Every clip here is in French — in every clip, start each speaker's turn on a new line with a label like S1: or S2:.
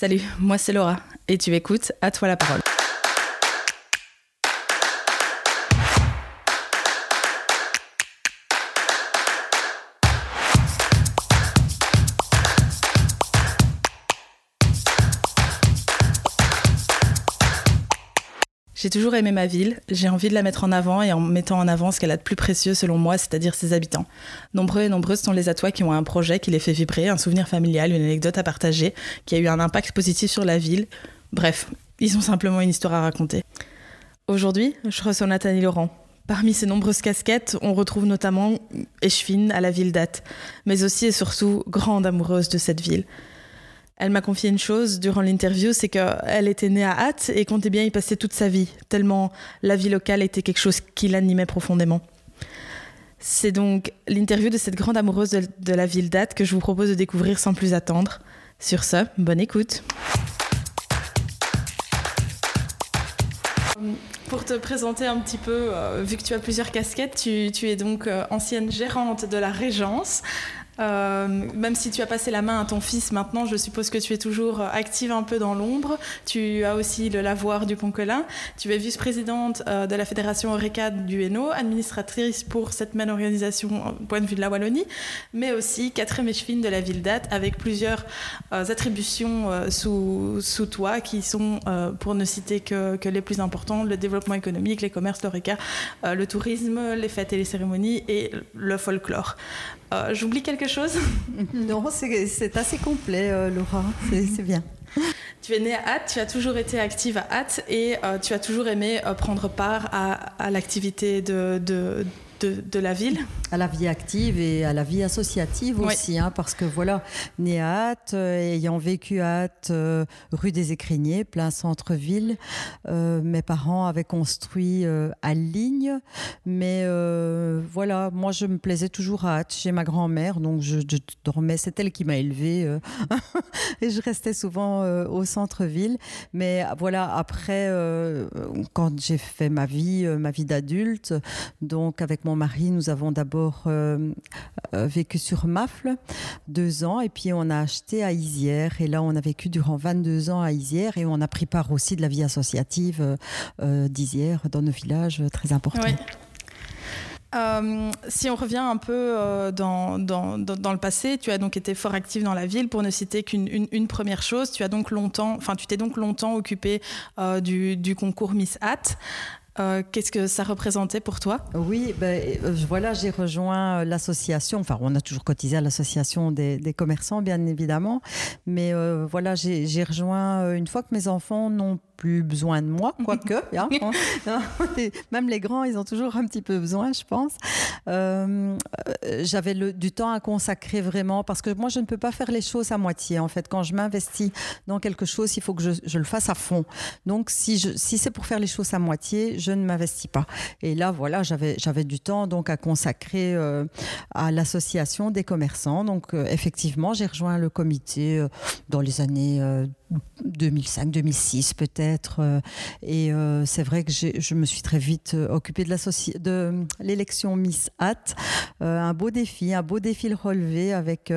S1: Salut, moi c'est Laura et tu écoutes À toi la parole. J'ai toujours aimé ma ville, j'ai envie de la mettre en avant et en mettant en avant ce qu'elle a de plus précieux selon moi, c'est-à-dire ses habitants. Nombreux et nombreuses sont les atois qui ont un projet qui les fait vibrer, un souvenir familial, une anecdote à partager, qui a eu un impact positif sur la ville. Bref, ils ont simplement une histoire à raconter. Aujourd'hui, je reçois Nathalie Laurent. Parmi ses nombreuses casquettes, on retrouve notamment échevine à la ville d'Ath, mais aussi et surtout grande amoureuse de cette ville. Elle m'a confié une chose durant l'interview, c'est qu'elle était née à Hatt et comptait bien y passer toute sa vie, tellement la vie locale était quelque chose qui l'animait profondément. C'est donc l'interview de cette grande amoureuse de, la ville d'Ath que je vous propose de découvrir sans plus attendre. Sur ce, bonne écoute. Pour te présenter un petit peu, euh, vu que tu as plusieurs casquettes, tu, es donc euh, ancienne gérante de la Régence, même si tu as passé la main à ton fils maintenant, je suppose que tu es toujours active un peu dans l'ombre. Tu as aussi le lavoir du Pont-Quelin. Tu es vice-présidente euh, de la fédération Orecad du Hainaut, administratrice pour cette même organisation au point de vue de la Wallonie, mais aussi quatrième échevine de la ville d'Ath avec plusieurs euh, attributions sous, toi qui sont, pour ne citer que, que, les plus importants, le développement économique, les commerces, l'Oreca, le tourisme, les fêtes et les cérémonies et le folklore. Euh, j'oublie quelque chose?
S2: Non, c'est assez complet, euh, Laura. C'est bien.
S1: Tu es née à Hatt, tu as toujours été active à Hatt et euh, tu as toujours aimé prendre part à, à l'activité de, de, de, la ville.
S2: À la vie active et à la vie associative aussi, hein, parce que voilà, né à Hâte, euh, ayant vécu à Hâte, euh, rue des Écriniers, plein centre-ville, euh, mes parents avaient construit à Ligne, mais voilà, moi je me plaisais toujours à Hâte, chez ma grand-mère, donc je, dormais, c'est elle qui m'a élevée, et je restais souvent au centre-ville, mais voilà, après, quand j'ai fait ma vie, ma vie d'adulte, donc avec mon mari, nous avons d'abord euh, euh, vécu sur Mafle deux ans et puis on a acheté à Isière. Et là, on a vécu durant 22 ans à Isière et on a pris part aussi de la vie associative euh, d'Isière dans nos villages très importants.
S1: si on revient un peu dans, le passé, tu as donc été fort active dans la ville. Pour ne citer qu'une une, première chose, tu as donc longtemps, enfin, tu t'es donc longtemps occupé du, du, concours Miss Hat. Euh, qu'est-ce que ça représentait pour toi?
S2: Oui, ben, euh, voilà, j'ai rejoint euh, l'association. Enfin, on a toujours cotisé à l'association des, commerçants, bien évidemment. Mais voilà, j'ai rejoint une fois que mes enfants n'ont plus besoin de moi, quoique. Hein, hein. même les grands, ils ont toujours un petit peu besoin, je pense. Euh, J'avais du temps à consacrer vraiment, parce que moi, je ne peux pas faire les choses à moitié. En fait, quand je m'investis dans quelque chose, il faut que je, je, le fasse à fond. Donc, si, je, si c'est pour faire les choses à moitié, je ne m'investis pas. Et là, voilà, j'avais du temps donc à consacrer euh, à l'association des commerçants. Donc, euh, effectivement, j'ai rejoint le comité euh, dans les années 2005, 2006 peut-être. Euh, et euh, c'est vrai que je me suis très vite euh, occupée de, l'élection Miss Hat. un beau défi, un beau défi le relevé avec,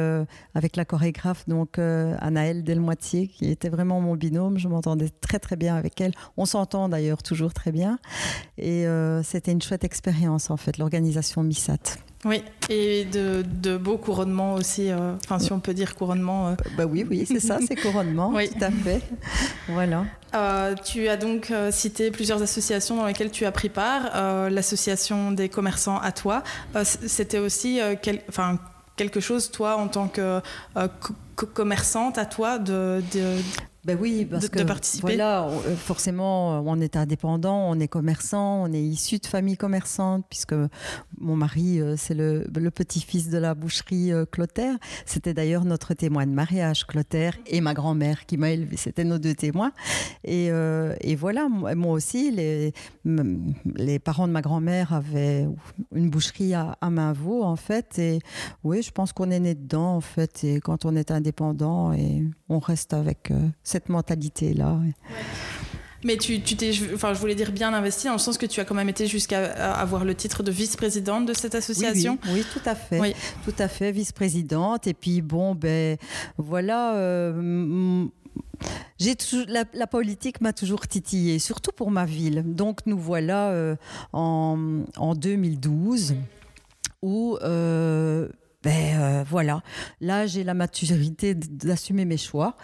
S2: avec la chorégraphe donc Anaëlle Delmoitier qui était vraiment mon binôme. Je m'entendais très très bien avec elle. On s'entend d'ailleurs toujours très bien. Et c'était une chouette expérience en fait, l'organisation Miss Hat.
S1: Oui, et de, de beaux couronnements aussi, euh, enfin si on peut dire couronnement. Euh.
S2: Bah oui, oui, c'est ça, c'est couronnement, oui. tout à fait. Voilà.
S1: Euh, tu as donc cité plusieurs associations dans lesquelles tu as pris part. L'association des commerçants à toi, c'était aussi quelque chose, toi, en tant que commerçante à toi, de, de
S2: ben oui, parce que voilà, euh, forcément, on est indépendant, on est commerçant, on est issu de famille commerçante, puisque mon mari, euh, c'est le, petit-fils de la boucherie euh, Clotaire. C'était d'ailleurs notre témoin de mariage, Clotaire, et ma grand-mère qui m'a élevé. C'était nos deux témoins. Et, et voilà, moi aussi, les, les parents de ma grand-mère avaient une boucherie à, à Mainvaux, en fait. Et oui, je pense qu'on est né dedans, en fait. Et quand on est indépendant, et on reste avec cette mentalité-là.
S1: Mais tu, t'es, enfin, je voulais dire bien investi dans le sens que tu as quand même été jusqu'à avoir le titre de vice-présidente de cette association.
S2: Oui, tout à fait, tout à fait vice-présidente. Et puis bon, ben voilà. Euh, j'ai la, la, politique m'a toujours titillé, surtout pour ma ville. Donc nous voilà en, en, 2012 où ben euh, voilà, là j'ai la maturité d'assumer mes choix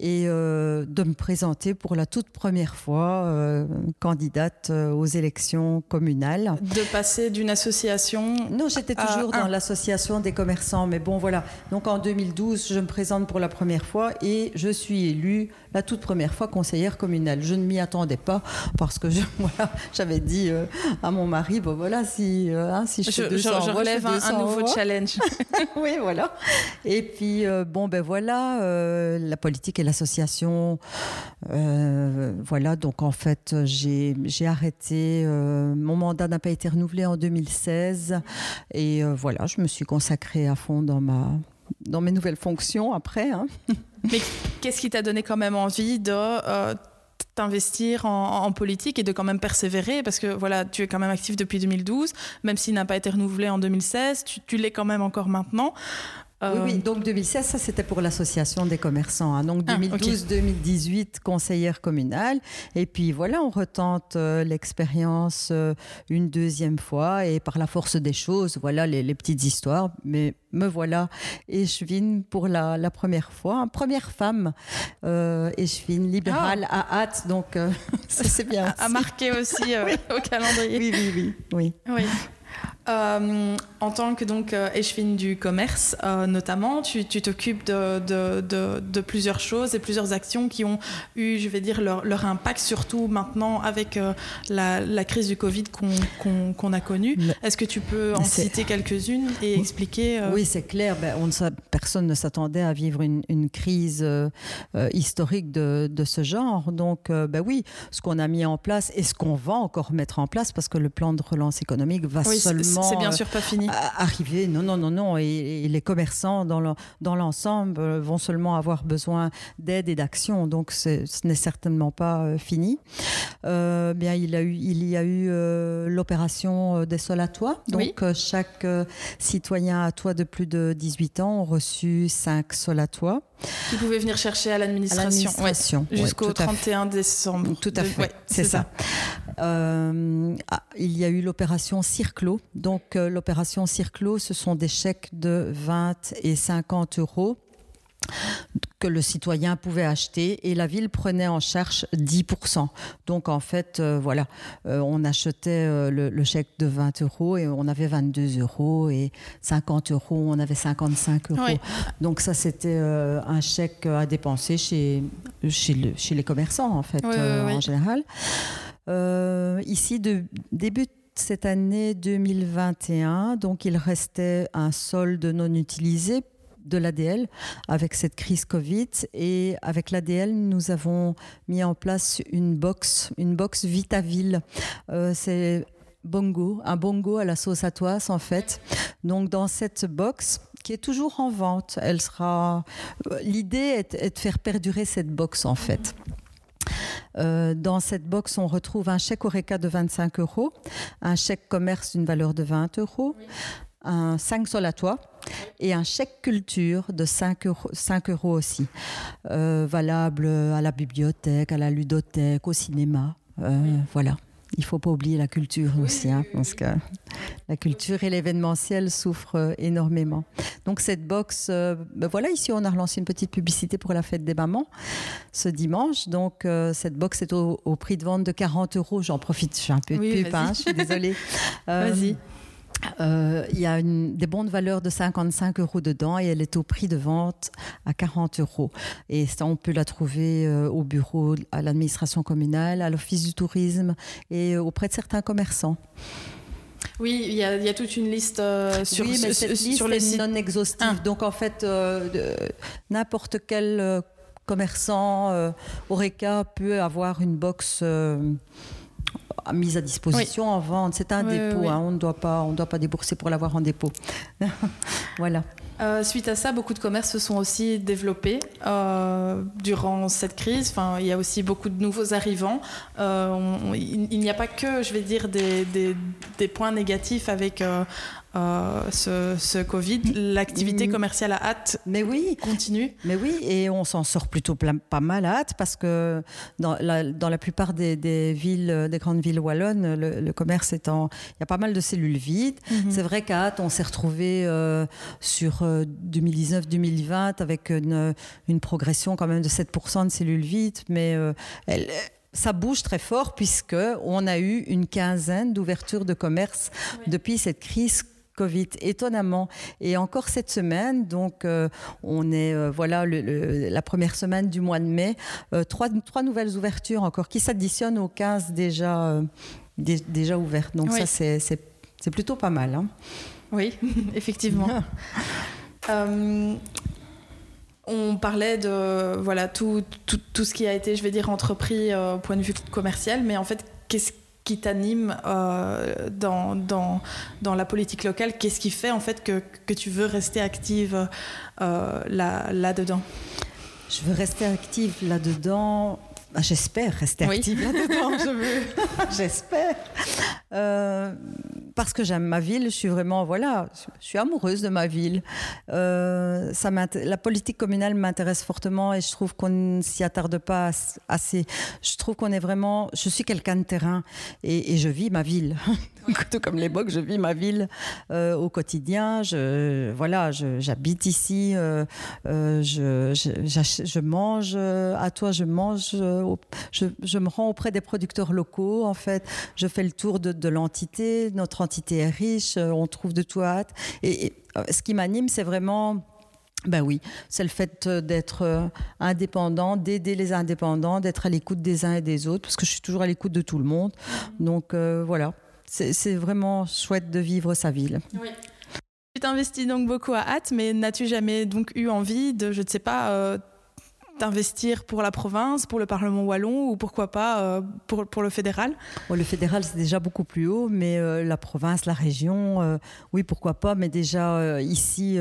S2: et euh, de me présenter pour la toute première fois euh, candidate aux élections communales.
S1: De passer d'une association
S2: Non, j'étais toujours dans l'association des commerçants, mais bon voilà. Donc en 2012, je me présente pour la première fois et je suis élue la toute première fois conseillère communale. Je ne m'y attendais pas parce que voilà, j'avais dit à mon mari, bon voilà, si, hein, si je,
S1: je, je, relève un, nouveau challenge.
S2: oui, voilà. Et puis, euh, bon, ben voilà, euh, la politique et l'association, euh, voilà, donc en fait, j'ai arrêté, mon mandat n'a pas été renouvelé en 2016, et voilà, je me suis consacrée à fond dans, ma, dans mes nouvelles fonctions après. Hein.
S1: Mais qu'est-ce qui t'a donné quand même envie de t'investir en, politique et de quand même persévérer parce que voilà, tu es quand même actif depuis 2012, même s'il n'a pas été renouvelé en 2016, tu, tu l'es quand même encore maintenant.
S2: Oui, oui, euh, donc 2016, ça c'était pour l'association des commerçants. Hein. Donc 2012-2018, ah, conseillère communale. Et puis voilà, on retente euh, l'expérience euh, une deuxième fois et par la force des choses, voilà les, les petites histoires. Mais me voilà échevine pour la, la première fois, première femme échevine libérale ah. à hâte. Donc c'est bien.
S1: À, marquer aussi au calendrier.
S2: Oui, oui, oui. oui.
S1: oui. Euh, en tant que donc euh, échevine du commerce, euh, notamment, tu t'occupes de, de, de, de, plusieurs choses et plusieurs actions qui ont eu, je vais dire, leur, leur impact, surtout maintenant avec la, la, crise du Covid qu'on a connue. Est-ce que tu peux en citer quelques-unes et expliquer
S2: Oui, c'est clair. Ben, on ne, personne ne s'attendait à vivre une, une crise historique de, de, ce genre. Donc, ben oui, ce qu'on a mis en place et ce qu'on va encore mettre en place, parce que le plan de relance économique va seulement
S1: c'est bien sûr pas fini. Euh,
S2: arriver. Non, non, non, non. Et, les commerçants, dans l'ensemble, euh, vont seulement avoir besoin d'aide et d'action. Donc, ce n'est certainement pas euh, fini. bien, il, a eu, il y a eu l'opération des sols à toit. Donc, chaque citoyen à toit de plus de 18 ans a reçu 5 sols à toit.
S1: Qui pouvaient venir chercher à l'administration. Jusqu'au 31 décembre.
S2: Tout à fait. c'est ça. Euh, ah, il y a eu l'opération Circlo. Donc, euh, l'opération Circlo, ce sont des chèques de 20 et 50 euros que le citoyen pouvait acheter et la ville prenait en charge 10%. Donc en fait, euh, voilà, on achetait le, chèque de 20 euros et on avait 22 euros et 50 euros, on avait 55 euros. Donc ça, c'était un chèque à dépenser chez, chez, chez, les commerçants en fait, en général. Euh, ici, de, début cette année 2021, donc il restait un solde non utilisé de l'ADL avec cette crise Covid. Et avec l'ADL nous avons mis en place une box une box Vitaville. Euh, c'est bongo un bongo à la sauce à toise en fait. Donc dans cette box qui est toujours en vente elle sera l'idée est, de faire perdurer cette box en fait. Euh, dans cette box, on retrouve un chèque Oreca de 25 euros, un chèque commerce d'une valeur de 20 euros, un 5 sol à toi et un chèque culture de 5 euros, 5 euros aussi, euh, valable à la bibliothèque, à la ludothèque, au cinéma. Euh, voilà il faut pas oublier la culture aussi, hein, parce que la culture et l'événementiel souffrent euh, énormément. Donc cette box, euh, ben voilà, ici on a relancé une petite publicité pour la fête des mamans ce dimanche. Donc euh, cette box est au, prix de vente de 40 euros. J'en profite, je suis un peu de pub, hein, je suis désolée.
S1: vas-y.
S2: Euh, il y a une, des bons de valeur de 55 euros dedans et elle est au prix de vente à 40 euros. Et ça, on peut la trouver euh, au bureau, à l'administration communale, à l'office du tourisme et auprès de certains commerçants.
S1: Oui, il y, a, il y, a, toute une liste euh, sur,
S2: oui, mais cette liste sur les non exhaustive. Ah. Donc en fait, n'importe quel commerçant Oreca peut avoir une box mise à disposition en vente. C'est un dépôt. Hein. on ne doit pas, on doit pas débourser pour l'avoir en dépôt. voilà.
S1: Euh, suite à ça, beaucoup de commerces se sont aussi développés euh, durant cette crise. Enfin, il y a aussi beaucoup de nouveaux arrivants. Euh, il, n'y a pas que, je vais dire, des, des, des points négatifs avec ce, ce, Covid. L'activité mm. commerciale à hâte
S2: mais oui.
S1: continue.
S2: Mais oui, et on s'en sort plutôt pas mal à hâte parce que dans la, dans la plupart des, villes, des grandes villes wallonnes, le, commerce étant. Il y a pas mal de cellules vides. Mm-hmm. C'est vrai qu'à hâte, on s'est retrouvé sur 2019-2020 avec une, une, progression quand même de 7% de cellules vides, mais elle, ça bouge très fort puisque on a eu une quinzaine d'ouvertures de commerce depuis cette crise Étonnamment. Et encore cette semaine, donc euh, on est euh, voilà la première semaine du mois de mai, euh, trois, trois, nouvelles ouvertures encore qui s'additionnent aux 15 déjà, déjà ouvertes. Donc ça c'est plutôt pas mal. Hein.
S1: Oui, effectivement. On parlait de voilà tout, tout, tout, ce qui a été, je vais dire, entrepris au point de vue commercial, mais en fait, qu'est-ce qui t'anime euh, dans, dans, dans, la politique locale Qu'est-ce qui fait en fait que, que tu veux rester active euh, là, là-dedans?
S2: Je veux rester active là-dedans. Bah, j'espère rester active là-dedans. J'espère parce que j'aime ma ville, je suis vraiment, voilà, je suis amoureuse de ma ville. Euh, ça la politique communale m'intéresse fortement et je trouve qu'on ne s'y attarde pas assez. Je trouve qu'on est vraiment, je suis quelqu'un de terrain et, je vis ma ville. Tout comme les Bocs, je vis ma ville euh, au quotidien. Je, voilà, j'habite ici, euh, je, je, mange à toi, je mange, je, me rends auprès des producteurs locaux, en fait. Je fais le tour de, de l'entité, notre entité est riche, euh, on trouve de tout hâte. Et, euh, ce qui m'anime, c'est vraiment ben oui, c'est le fait euh, d'être indépendant, d'aider les indépendants, d'être à l'écoute des uns et des autres, parce que je suis toujours à l'écoute de tout le monde. Mm-hmm. Donc voilà, c'est vraiment chouette de vivre sa ville. Oui.
S1: Tu t'investis donc beaucoup à hâte, mais n'as-tu jamais donc eu envie de, je ne sais pas, d'investir pour la province, pour le Parlement wallon ou pourquoi pas euh, pour, le fédéral?
S2: Le fédéral, c'est déjà beaucoup plus haut, mais euh, la province, la région, euh, oui, pourquoi pas. Mais déjà, ici,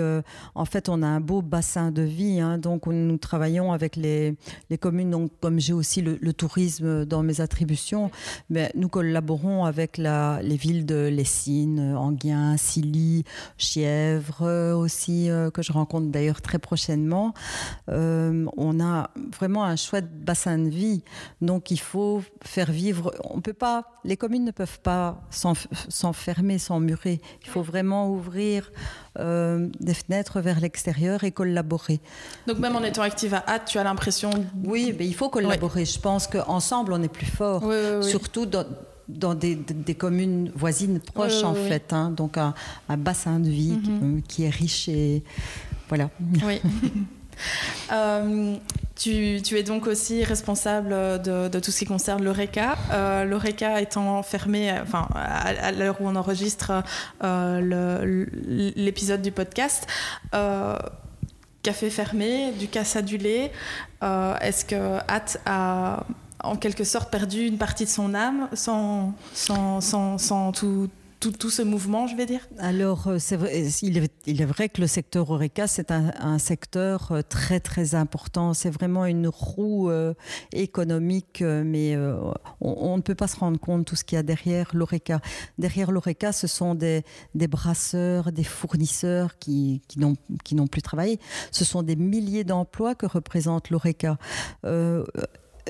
S2: en fait, on a un beau bassin de vie. Hein, donc, nous travaillons avec les, communes. Donc, comme j'ai aussi le, tourisme dans mes attributions, mais nous collaborons avec les villes de Lessines, Anguien, Silly, Chièvre aussi, que je rencontre d'ailleurs très prochainement. on a vraiment un chouette bassin de vie. Donc il faut faire vivre. On peut pas, les communes ne peuvent pas s'enfermer, s'emmurer. Il faut vraiment ouvrir euh, des fenêtres vers l'extérieur et collaborer.
S1: Donc même en étant active à hâte, tu as l'impression.
S2: Oui, mais il faut collaborer. Je pense qu'ensemble on est plus fort. Surtout dans, dans des, communes voisines proches en fait. Hein. donc un, bassin de vie mhm. qui, qui, est riche et voilà.
S1: Oui. Euh, tu, es donc aussi responsable de, tout ce qui concerne l'ORECA. Euh, L'ORECA étant fermé, enfin, à, l'heure où on enregistre euh, l'épisode du podcast, euh, café fermé, du casse adulé. Est-ce que Hat a en quelque sorte perdu une partie de son âme sans, sans, sans, sans tout, tout, ce mouvement, je vais dire?
S2: Alors, euh, c'est vrai, il, est, il, est, vrai que le secteur Oreca, c'est un, secteur euh, très, très important. C'est vraiment une roue euh, économique, mais on, ne peut pas se rendre compte de tout ce qu'il y a derrière l'Oreca. Derrière l'Oreca, ce sont des, des, brasseurs, des fournisseurs qui, qui n'ont plus travaillé. Ce sont des milliers d'emplois que représente l'Oreca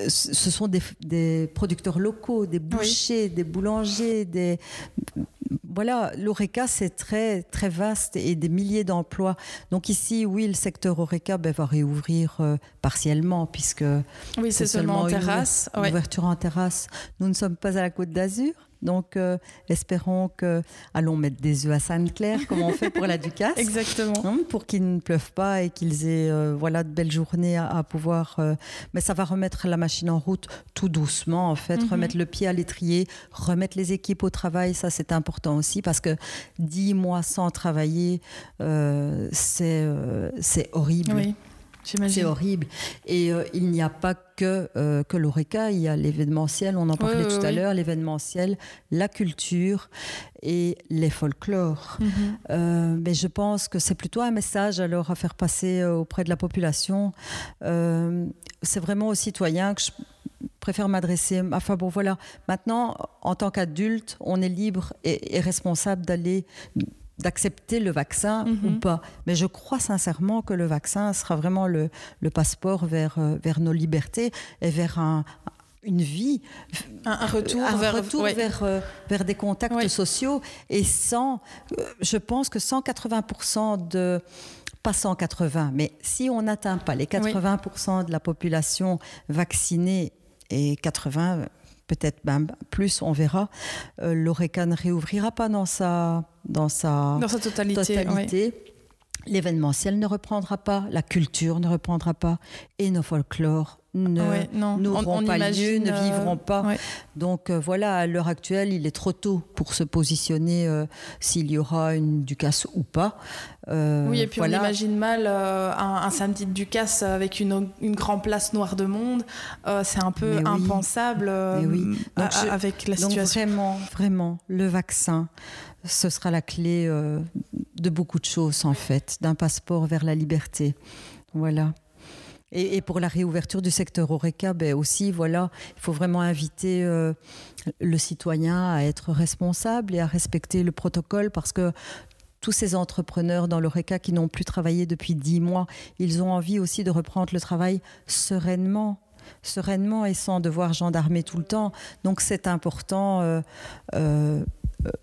S2: ce sont des, producteurs locaux, des bouchers, des boulangers, des voilà, l'ORECA, c'est très, très vaste et des milliers d'emplois. Donc ici, oui, le secteur ORECA ben, va réouvrir euh, partiellement puisque
S1: oui, c'est seulement en terrasse.
S2: Une, ouverture en terrasse. Nous ne sommes pas à la Côte d'Azur. Donc, euh, espérons que. Allons mettre des œufs à Sainte-Claire, comme on fait pour la Ducasse.
S1: Exactement.
S2: Hein, pour qu'ils ne pleuvent pas et qu'ils aient euh, voilà, de belles journées à, pouvoir. Euh, mais ça va remettre la machine en route tout doucement, en fait. Mhm. Remettre le pied à l'étrier, remettre les équipes au travail, ça c'est important aussi parce que dix mois sans travailler, c'est c'est horrible. Oui. C'est horrible. Et euh, il n'y a pas que, euh, que l'ORECA, il y a l'événementiel, on en parlait tout à l'heure, l'événementiel, la culture et les folklores. Mhm. Euh, mais je pense que c'est plutôt un message alors à faire passer auprès de la population. c'est vraiment aux citoyens que je préfère m'adresser. Enfin bon, voilà. Maintenant, en tant qu'adulte, on est libre et responsable d'aller d'accepter le vaccin ou
S1: Mhm.
S2: pas. Mais je crois sincèrement que le vaccin sera vraiment le, le passeport vers, euh, vers nos libertés et vers un- une vie,
S1: Un, un retour
S2: un
S1: vers,
S2: retour
S1: ouais.
S2: vers, euh, vers des contacts
S1: Oui.
S2: sociaux. Et sans, euh, je pense que 180% de pas 180, mais si on n'atteint pas les 80% de la population vaccinée et 80, peut-être même plus, on verra, euh, l'ORECA ne réouvrira pas dans sa, dans sa
S1: dans sa totalité. ouais.
S2: totalité. L'événementiel ne reprendra pas, la culture ne reprendra pas, et nos folklores
S1: Ouais,
S2: n'auront
S1: On- on
S2: pas lieu,
S1: imagine,
S2: ne
S1: euh,
S2: vivront pas.
S1: ouais.
S2: Donc euh, voilà, à l'heure actuelle, il est trop tôt pour se positionner euh, s'il y aura une Ducasse ou pas. Euh,
S1: Oui, et puis
S2: voilà.
S1: on imagine mal un, un samedi de Ducasse avec une, une grande place noire de monde. C'est un peu
S2: Mais
S1: impensable
S2: Mais oui. Donc je-
S1: avec la
S2: Donc
S1: situation.
S2: vraiment, vraiment, le vaccin, ce sera la clé de beaucoup de choses en fait, d'un passeport vers la liberté. Voilà. Et, pour la réouverture du secteur Oreca, ben aussi, voilà, il faut vraiment inviter euh, le citoyen à être responsable et à respecter le protocole parce que tous ces entrepreneurs dans l'ORECA qui n'ont plus travaillé depuis dix mois, ils ont envie aussi de reprendre le travail sereinement sereinement et sans devoir gendarmer tout le temps. Donc c'est important euh, euh,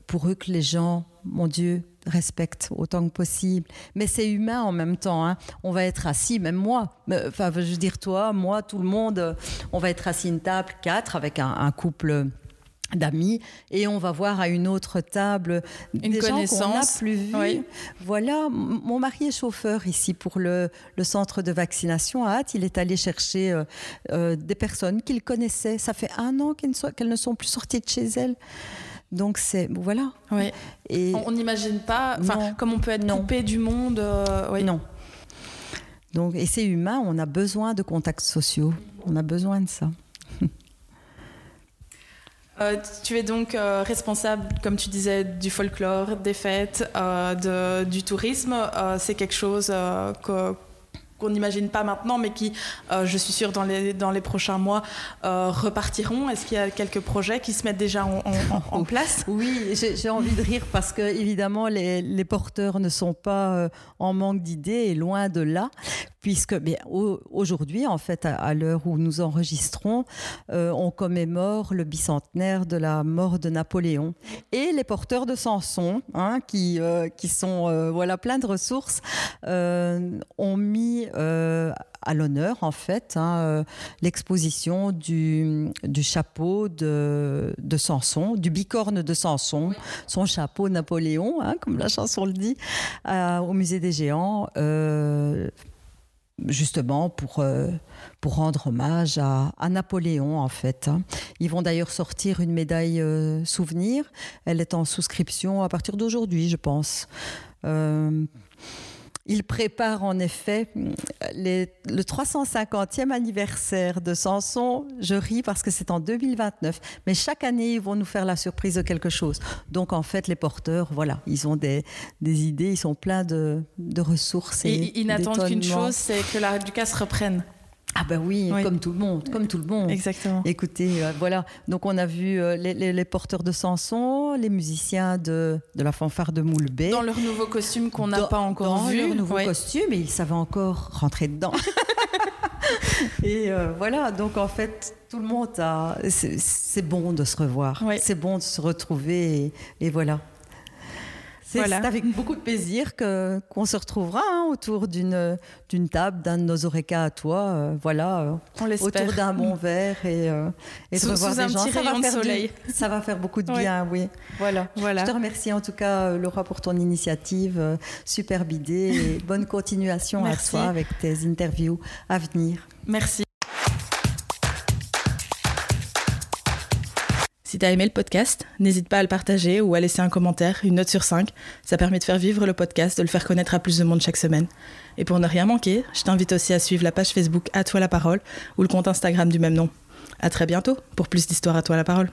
S2: pour eux que les gens, mon Dieu, respectent autant que possible. Mais c'est humain en même temps. hein. On va être assis, même moi. Enfin, je veux dire toi, moi, tout le monde. euh, On va être assis une table, quatre, avec un, un couple d'amis et on va voir à une autre table
S1: Une
S2: des gens qu'on n'a
S1: connaissance.
S2: plus vus.
S1: Oui.
S2: Voilà, mon mari est chauffeur ici pour le, le centre de vaccination à Hâte. Il est allé chercher euh, euh, des personnes qu'il connaissait. Ça fait un an qu'elles ne, sont, qu'elles ne sont plus sorties de chez elles. Donc c'est voilà. Et
S1: On n'imagine pas, comme on peut être
S2: Non.
S1: coupé du monde. euh, ouais.
S2: non. Donc et c'est humain. On a besoin de contacts sociaux. On a besoin de ça.
S1: Euh, tu es donc euh, responsable, comme tu disais, du folklore, des fêtes, de- du tourisme. C'est quelque chose que- qu'on n'imagine pas maintenant, mais qui, euh, je suis sûre, dans les, dans les prochains mois, euh, repartiront. Est-ce qu'il y a quelques projets qui se mettent déjà en, en- en- place?
S2: Oui, j'ai j'ai envie de rire parce que évidemment les, les porteurs ne sont pas euh, en manque d'idées et loin de là, puisque aujourd'hui, en fait, à, à l'heure où nous enregistrons, euh, on commémore le bicentenaire de la mort de Napoléon et les porteurs de Samson, hein, qui euh, qui sont euh, voilà plein de ressources, ont mis à l'honneur en fait hein, l'exposition du, du chapeau de, de Samson, du bicorne de Samson, son chapeau Napoléon, hein, comme la chanson le dit, au musée des géants. Justement pour, euh, pour rendre hommage à, à Napoléon en fait. hein. Ils vont d'ailleurs sortir une médaille euh, souvenir. Elle est en souscription à partir d'aujourd'hui, je pense. Euh, il prépare en effet les- le 350e anniversaire de Samson. Je ris parce que c'est en 2029. Mais chaque année, ils vont nous faire la surprise de quelque chose. Donc en fait, les porteurs, voilà, ils ont des, des idées, ils sont pleins de, de ressources. Et,
S1: Et ils n'attendent qu'une chose, c'est que la Ducasse reprenne.
S2: Ah ben oui,
S1: Oui.
S2: comme tout le monde, comme tout le monde.
S1: Exactement.
S2: Écoutez, euh, voilà. Donc, on a vu euh, les, les- les porteurs de Samson, les musiciens de, de la fanfare de Moulbé.
S1: Dans leur nouveau costume qu'on n'a
S2: Dans-
S1: pas encore
S2: dans
S1: vu.
S2: leur nouveau costume et ils savaient encore rentrer dedans. et euh, voilà, donc en fait, tout le monde a. C'est bon de se revoir. C'est bon de se retrouver et, et voilà. C'est
S1: Voilà.
S2: avec beaucoup de plaisir que qu'on se retrouvera hein, autour d'une d'une table, d'un de nos oreca à toi, euh, voilà, euh,
S1: On
S2: autour d'un bon verre et, euh, et de
S1: Sous-
S2: revoir
S1: sous
S2: des
S1: un
S2: gens.
S1: petit
S2: ça va
S1: de
S2: faire du-
S1: soleil.
S2: ça va faire beaucoup de bien, oui. Voilà.
S1: Voilà.
S2: Je te remercie en tout cas, euh, Laura, pour ton initiative. Superbe idée et bonne continuation à toi avec tes interviews à venir.
S1: Merci. Si t'as aimé le podcast, n'hésite pas à le partager ou à laisser un commentaire, une note sur 5. Ça permet de faire vivre le podcast, de le faire connaître à plus de monde chaque semaine. Et pour ne rien manquer, je t'invite aussi à suivre la page Facebook À toi la parole ou le compte Instagram du même nom. À très bientôt pour plus d'histoires à toi la parole.